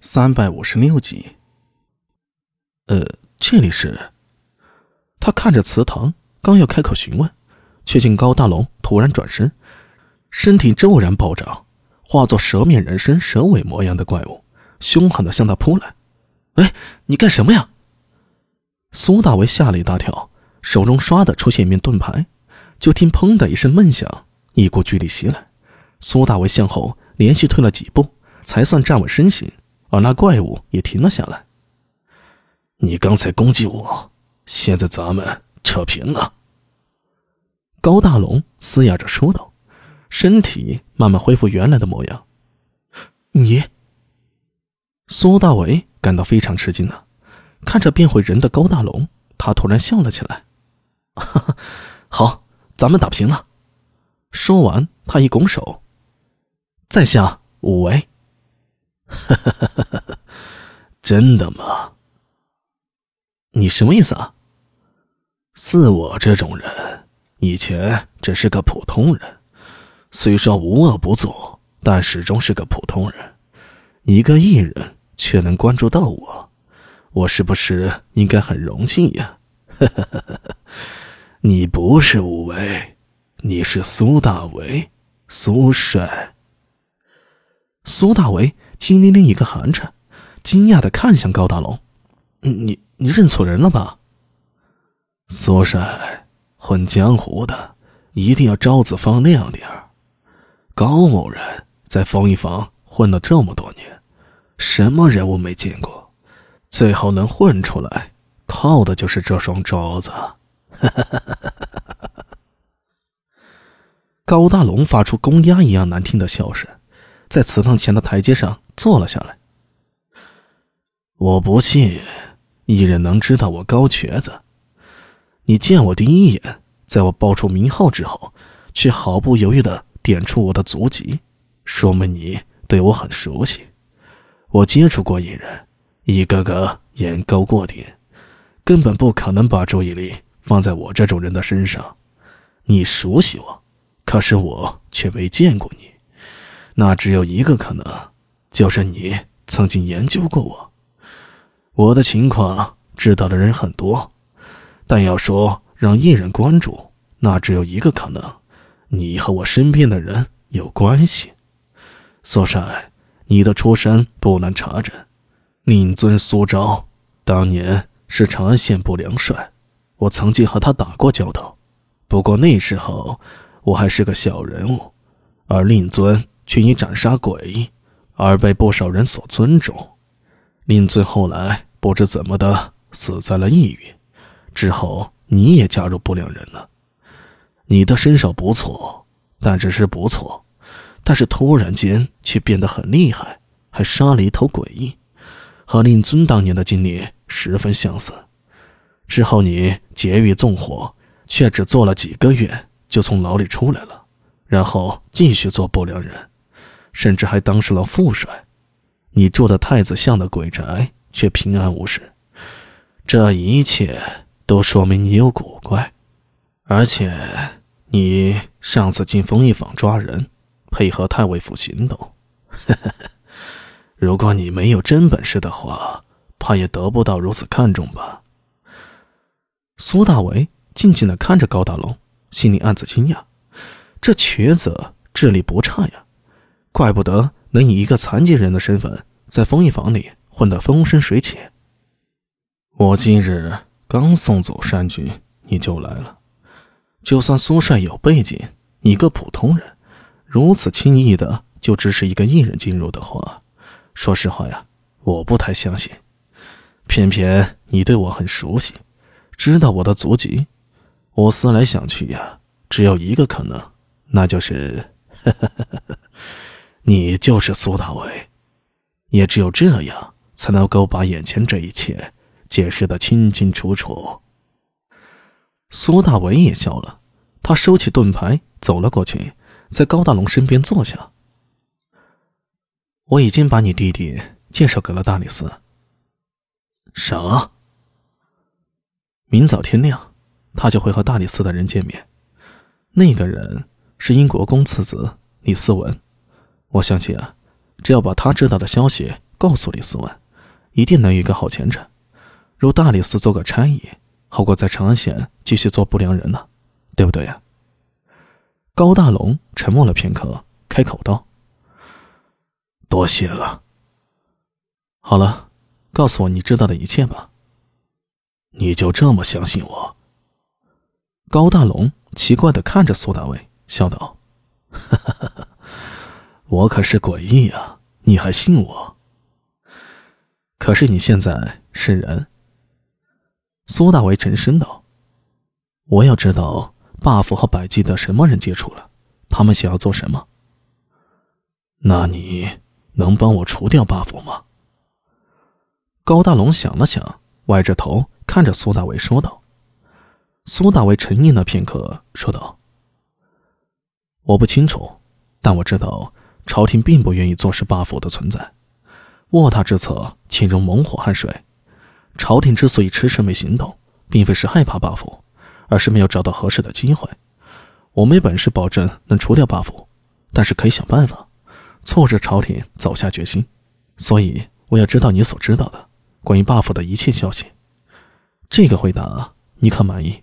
三百五十六集。呃，这里是？他看着祠堂，刚要开口询问，却见高大龙突然转身，身体骤然暴涨，化作蛇面人身、蛇尾模样的怪物，凶狠的向他扑来。哎，你干什么呀？苏大为吓了一大跳，手中唰的出现一面盾牌，就听砰的一声闷响，一股巨力袭来，苏大为向后连续退了几步。才算站稳身形，而那怪物也停了下来。你刚才攻击我，现在咱们扯平了。高大龙嘶哑着说道，身体慢慢恢复原来的模样。你，苏大为感到非常吃惊啊！看着变回人的高大龙，他突然笑了起来。哈哈，好，咱们打平了。说完，他一拱手，在下武为。哈哈哈哈哈！真的吗？你什么意思啊？似我这种人，以前只是个普通人，虽说无恶不作，但始终是个普通人。一个艺人却能关注到我，我是不是应该很荣幸呀？哈哈哈哈哈！你不是武维，你是苏大为，苏帅。苏大为。金玲玲一个寒颤，惊讶的看向高大龙：“你你认错人了吧？”苏帅，混江湖的一定要招子放亮点儿。高某人在风一坊混了这么多年，什么人物没见过？最后能混出来，靠的就是这双招子。高大龙发出公鸭一样难听的笑声，在祠堂前的台阶上。坐了下来。我不信一人能知道我高瘸子。你见我第一眼，在我报出名号之后，却毫不犹豫的点出我的足迹，说明你对我很熟悉。我接触过一人，一个个眼高过顶，根本不可能把注意力放在我这种人的身上。你熟悉我，可是我却没见过你，那只有一个可能。就是你曾经研究过我，我的情况知道的人很多，但要说让艺人关注，那只有一个可能：你和我身边的人有关系。苏珊，你的出身不难查证，令尊苏昭当年是长安县部梁帅，我曾经和他打过交道，不过那时候我还是个小人物，而令尊却因斩杀鬼。而被不少人所尊重，令尊后来不知怎么的死在了异域，之后你也加入不良人了。你的身手不错，但只是不错，但是突然间却变得很厉害，还杀了一头鬼，和令尊当年的经历十分相似。之后你劫狱纵火，却只做了几个月就从牢里出来了，然后继续做不良人。甚至还当上了副帅，你住的太子巷的鬼宅却平安无事，这一切都说明你有古怪。而且，你上次进丰益坊抓人，配合太尉府行动，如果你没有真本事的话，怕也得不到如此看重吧？苏大为静静的看着高大龙，心里暗自惊讶：这瘸子智力不差呀。怪不得能以一个残疾人的身份在封印房里混得风生水起。我今日刚送走山君，你就来了。就算苏帅有背景，你个普通人，如此轻易的就支持一个艺人进入的话，说实话呀，我不太相信。偏偏你对我很熟悉，知道我的足迹。我思来想去呀，只有一个可能，那就是。你就是苏大伟，也只有这样才能够把眼前这一切解释的清清楚楚。苏大伟也笑了，他收起盾牌，走了过去，在高大龙身边坐下。我已经把你弟弟介绍给了大理寺。啥？明早天亮，他就会和大理寺的人见面。那个人是英国公次子李思文。我相信啊，只要把他知道的消息告诉李思文，一定能有一个好前程，入大理寺做个差役，好过在长安县继续做不良人呢，对不对呀？高大龙沉默了片刻，开口道：“多谢了。好了，告诉我你知道的一切吧。你就这么相信我？”高大龙奇怪的看着苏大伟，笑道：“哈哈哈我可是诡异啊，你还信我？可是你现在是人。”苏大为沉声道：“我要知道。” buff 和百济的什么人接触了？他们想要做什么？那你能帮我除掉 buff 吗？高大龙想了想，歪着头看着苏大为说道。苏大为沉吟了片刻，说道：“我不清楚，但我知道朝廷并不愿意坐视 buff 的存在。卧榻之侧岂容猛火汗水？朝廷之所以迟迟没行动，并非是害怕 buff。”而是没有找到合适的机会。我没本事保证能除掉 buff，但是可以想办法促使朝廷早下决心。所以我要知道你所知道的关于 buff 的一切消息。这个回答你可满意？